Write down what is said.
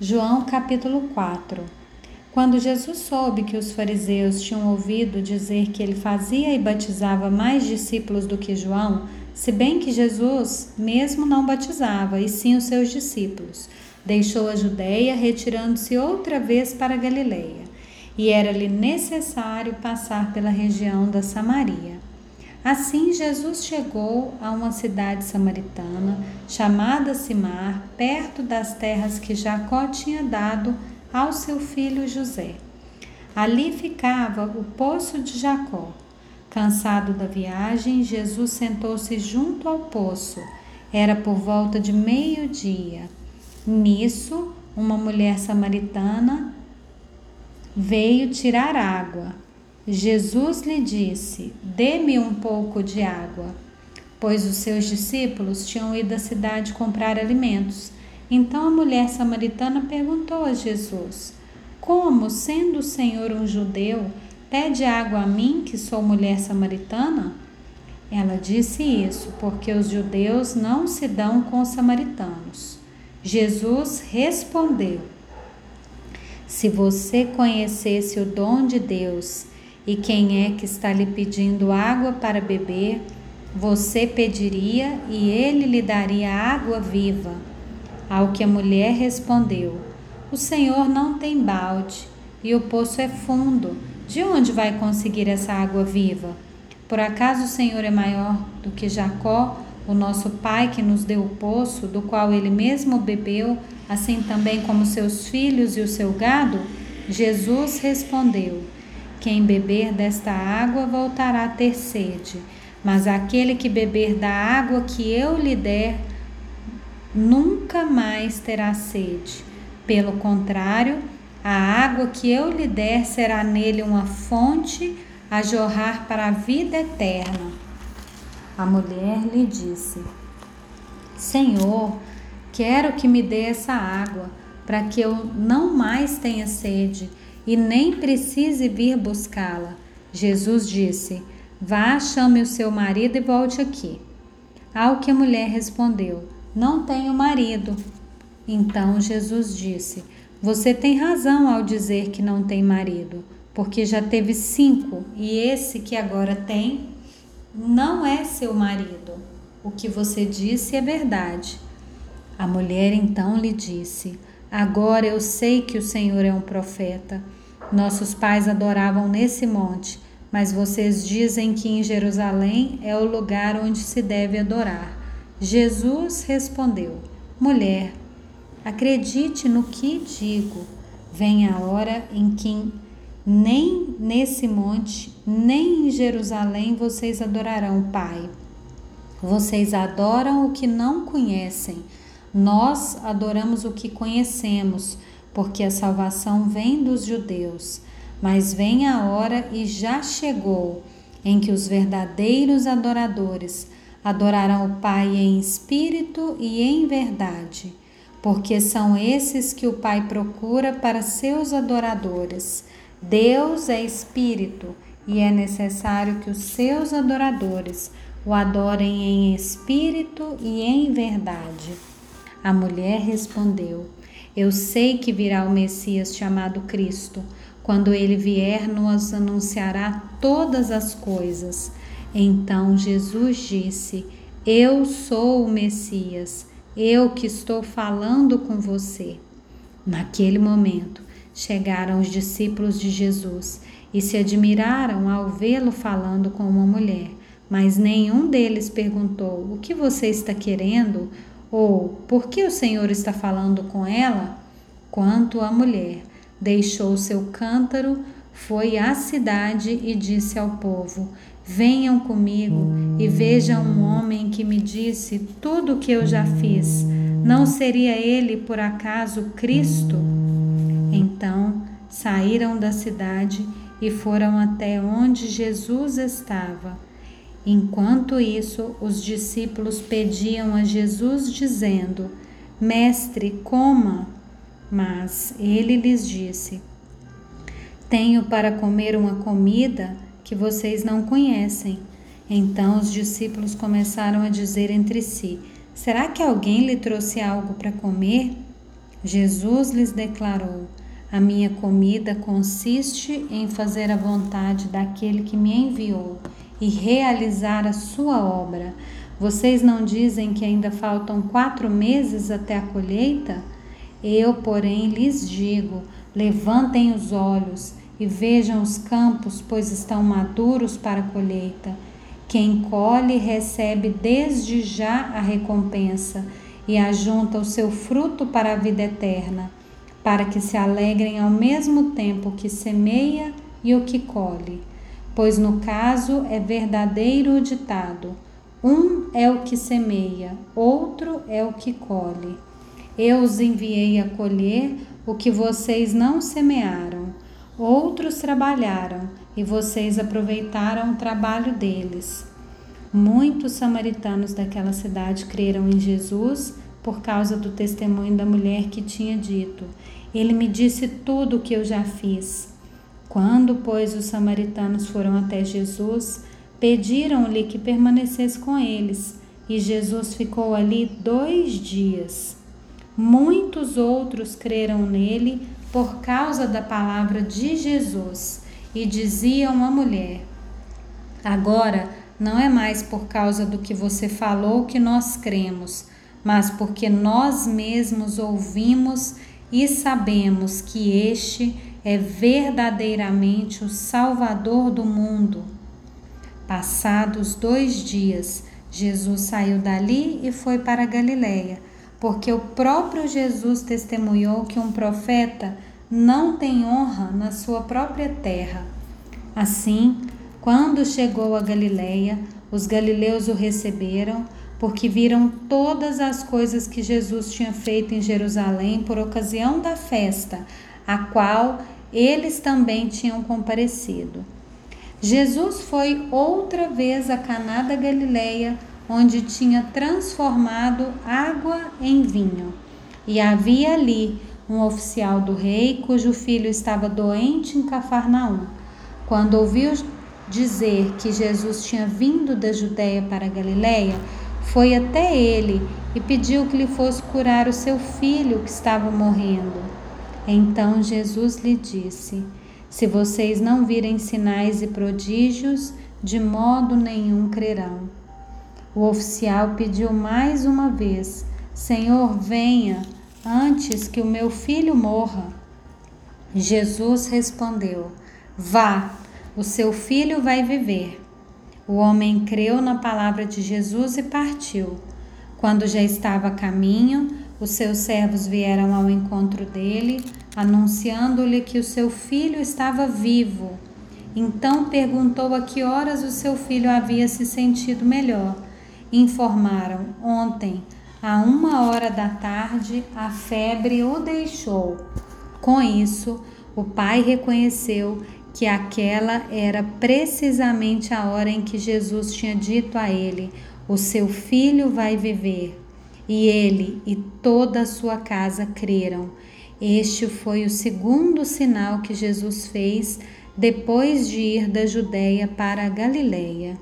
João capítulo 4 Quando Jesus soube que os fariseus tinham ouvido dizer que ele fazia e batizava mais discípulos do que João, se bem que Jesus mesmo não batizava, e sim os seus discípulos, deixou a Judéia, retirando-se outra vez para Galiléia, e era-lhe necessário passar pela região da Samaria. Assim, Jesus chegou a uma cidade samaritana chamada Simar, perto das terras que Jacó tinha dado ao seu filho José. Ali ficava o poço de Jacó. Cansado da viagem, Jesus sentou-se junto ao poço. Era por volta de meio-dia. Nisso, uma mulher samaritana veio tirar água. Jesus lhe disse: Dê-me um pouco de água, pois os seus discípulos tinham ido à cidade comprar alimentos. Então a mulher samaritana perguntou a Jesus: Como, sendo o Senhor um judeu, pede água a mim, que sou mulher samaritana? Ela disse isso porque os judeus não se dão com os samaritanos. Jesus respondeu: Se você conhecesse o dom de Deus e quem é que está lhe pedindo água para beber? Você pediria e ele lhe daria água viva. Ao que a mulher respondeu: O Senhor não tem balde e o poço é fundo. De onde vai conseguir essa água viva? Por acaso o Senhor é maior do que Jacó, o nosso pai que nos deu o poço, do qual ele mesmo bebeu, assim também como seus filhos e o seu gado? Jesus respondeu: quem beber desta água voltará a ter sede, mas aquele que beber da água que eu lhe der, nunca mais terá sede. Pelo contrário, a água que eu lhe der será nele uma fonte a jorrar para a vida eterna. A mulher lhe disse: Senhor, quero que me dê essa água, para que eu não mais tenha sede e nem precise vir buscá-la. Jesus disse: Vá, chame o seu marido e volte aqui. Ao que a mulher respondeu: Não tenho marido. Então Jesus disse: Você tem razão ao dizer que não tem marido, porque já teve cinco e esse que agora tem não é seu marido. O que você disse é verdade. A mulher então lhe disse: Agora eu sei que o Senhor é um profeta. Nossos pais adoravam nesse monte, mas vocês dizem que em Jerusalém é o lugar onde se deve adorar. Jesus respondeu: Mulher, acredite no que digo. Vem a hora em que nem nesse monte, nem em Jerusalém vocês adorarão o Pai. Vocês adoram o que não conhecem. Nós adoramos o que conhecemos porque a salvação vem dos judeus. Mas vem a hora e já chegou em que os verdadeiros adoradores adorarão o Pai em espírito e em verdade, porque são esses que o Pai procura para seus adoradores. Deus é espírito e é necessário que os seus adoradores o adorem em espírito e em verdade. A mulher respondeu: eu sei que virá o Messias chamado Cristo. Quando ele vier, nos anunciará todas as coisas. Então Jesus disse: Eu sou o Messias, eu que estou falando com você. Naquele momento, chegaram os discípulos de Jesus e se admiraram ao vê-lo falando com uma mulher. Mas nenhum deles perguntou: O que você está querendo? Ou por que o Senhor está falando com ela? Quanto a mulher deixou seu cântaro, foi à cidade e disse ao povo: Venham comigo e vejam um homem que me disse tudo o que eu já fiz. Não seria ele, por acaso, Cristo? Então saíram da cidade e foram até onde Jesus estava. Enquanto isso, os discípulos pediam a Jesus, dizendo: Mestre, coma. Mas ele lhes disse: Tenho para comer uma comida que vocês não conhecem. Então os discípulos começaram a dizer entre si: Será que alguém lhe trouxe algo para comer? Jesus lhes declarou: A minha comida consiste em fazer a vontade daquele que me enviou e realizar a sua obra. Vocês não dizem que ainda faltam quatro meses até a colheita? Eu, porém, lhes digo: levantem os olhos e vejam os campos, pois estão maduros para a colheita. Quem colhe recebe desde já a recompensa e ajunta o seu fruto para a vida eterna, para que se alegrem ao mesmo tempo que semeia e o que colhe. Pois no caso é verdadeiro o ditado: um é o que semeia, outro é o que colhe. Eu os enviei a colher o que vocês não semearam. Outros trabalharam e vocês aproveitaram o trabalho deles. Muitos samaritanos daquela cidade creram em Jesus por causa do testemunho da mulher que tinha dito: Ele me disse tudo o que eu já fiz. Quando, pois, os samaritanos foram até Jesus, pediram-lhe que permanecesse com eles, e Jesus ficou ali dois dias. Muitos outros creram nele por causa da palavra de Jesus e diziam à mulher: Agora não é mais por causa do que você falou que nós cremos, mas porque nós mesmos ouvimos e sabemos que este é verdadeiramente o Salvador do mundo. Passados dois dias, Jesus saiu dali e foi para Galiléia, porque o próprio Jesus testemunhou que um profeta não tem honra na sua própria terra. Assim, quando chegou a Galiléia, os galileus o receberam, porque viram todas as coisas que Jesus tinha feito em Jerusalém por ocasião da festa, a qual eles também tinham comparecido. Jesus foi outra vez a Caná da Galileia, onde tinha transformado água em vinho. E havia ali um oficial do rei cujo filho estava doente em Cafarnaum. Quando ouviu dizer que Jesus tinha vindo da Judéia para a Galileia, foi até ele e pediu que lhe fosse curar o seu filho que estava morrendo. Então Jesus lhe disse: Se vocês não virem sinais e prodígios, de modo nenhum crerão. O oficial pediu mais uma vez: Senhor, venha antes que o meu filho morra. Jesus respondeu: Vá, o seu filho vai viver. O homem creu na palavra de Jesus e partiu. Quando já estava a caminho, os seus servos vieram ao encontro dele, anunciando-lhe que o seu filho estava vivo. Então perguntou a que horas o seu filho havia se sentido melhor. Informaram: ontem, a uma hora da tarde, a febre o deixou. Com isso, o pai reconheceu que aquela era precisamente a hora em que Jesus tinha dito a ele: O seu filho vai viver. E ele e toda a sua casa creram. Este foi o segundo sinal que Jesus fez depois de ir da Judéia para a Galileia.